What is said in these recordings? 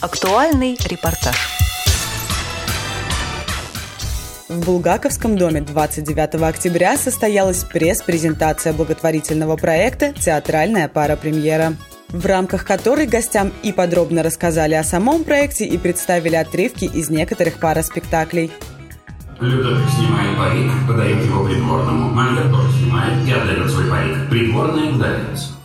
Актуальный репортаж. В Булгаковском доме 29 октября состоялась пресс-презентация благотворительного проекта «Театральная пара премьера», в рамках которой гостям и подробно рассказали о самом проекте и представили отрывки из некоторых параспектаклей. Людовик снимает парик, подает его придворному. Мольер тоже снимает и отдает свой парик. Придворный удаляется.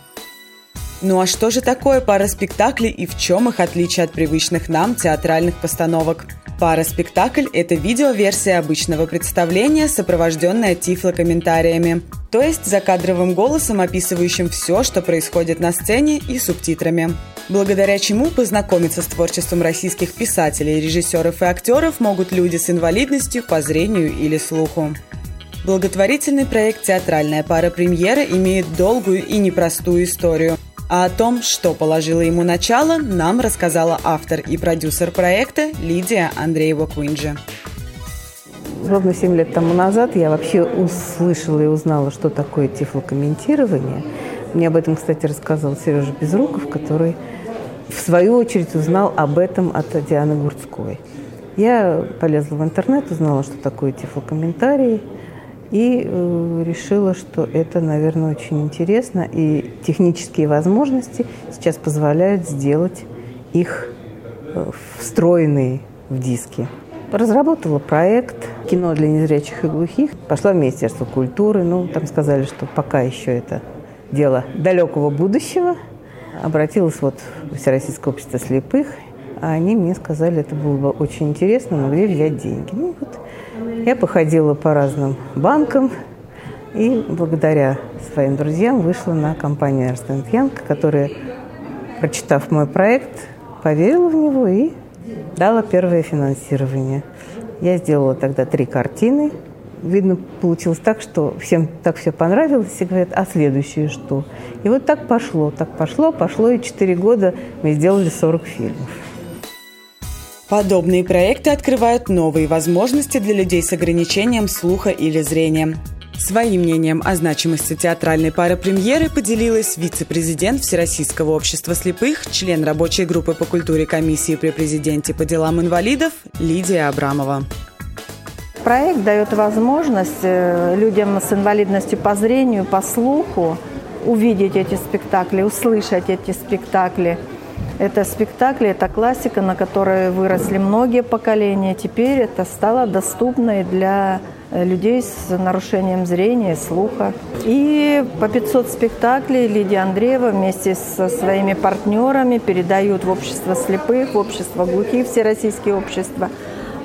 Ну а что же такое пара спектаклей и в чем их отличие от привычных нам театральных постановок? Пара-спектакль – это видеоверсия обычного представления, сопровожденная тифлокомментариями, то есть закадровым голосом, описывающим все, что происходит на сцене и субтитрами. Благодаря чему познакомиться с творчеством российских писателей, режиссеров и актеров могут люди с инвалидностью по зрению или слуху. Благотворительный проект «Театральная пара премьера» имеет долгую и непростую историю. А о том, что положило ему начало, нам рассказала автор и продюсер проекта Лидия Андреева-Куинджи. Ровно 7 лет тому назад я вообще услышала и узнала, что такое тифлокомментирование. Мне об этом, кстати, рассказал Сережа Безруков, который в свою очередь узнал об этом от Дианы Гурцковой. Я полезла в интернет, узнала, что такое тифлокомментарий – и э, решила, что это, наверное, очень интересно, и технические возможности сейчас позволяют сделать их э, встроенные в диски. Разработала проект «Кино для незрячих и глухих». Пошла в Министерство культуры. Ну, там сказали, что пока еще это дело далекого будущего. Обратилась вот в Всероссийское общество слепых. А они мне сказали, это было бы очень интересно, но где взять деньги? Ну, вот я походила по разным банкам и благодаря своим друзьям вышла на компанию Ernst Young, которая, прочитав мой проект, поверила в него и дала первое финансирование. Я сделала тогда три картины. Видно, получилось так, что всем так все понравилось, и говорят, а следующее что? И вот так пошло, так пошло, пошло, и четыре года мы сделали 40 фильмов. Подобные проекты открывают новые возможности для людей с ограничением слуха или зрения. Своим мнением о значимости театральной пары премьеры поделилась вице-президент Всероссийского общества слепых, член рабочей группы по культуре комиссии при президенте по делам инвалидов Лидия Абрамова. Проект дает возможность э, людям с инвалидностью по зрению, по слуху увидеть эти спектакли, услышать эти спектакли – это спектакли, это классика, на которой выросли многие поколения. Теперь это стало доступно и для э, людей с нарушением зрения, слуха. И по 500 спектаклей Лидия Андреева вместе со своими партнерами передают в общество слепых, в общество глухих, всероссийские общества.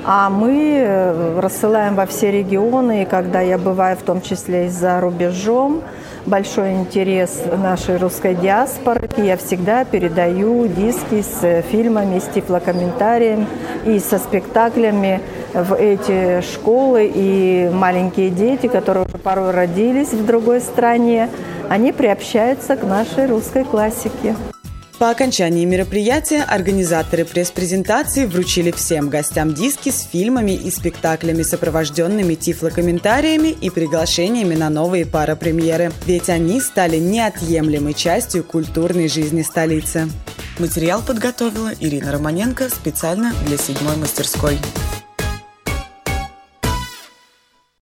А мы э, рассылаем во все регионы, и когда я бываю в том числе и за рубежом, большой интерес нашей русской диаспоры. Я всегда передаю диски с фильмами, с тифлокомментариями и со спектаклями в эти школы. И маленькие дети, которые уже порой родились в другой стране, они приобщаются к нашей русской классике. По окончании мероприятия организаторы пресс-презентации вручили всем гостям диски с фильмами и спектаклями, сопровожденными тифлокомментариями и приглашениями на новые парапремьеры, ведь они стали неотъемлемой частью культурной жизни столицы. Материал подготовила Ирина Романенко специально для седьмой мастерской.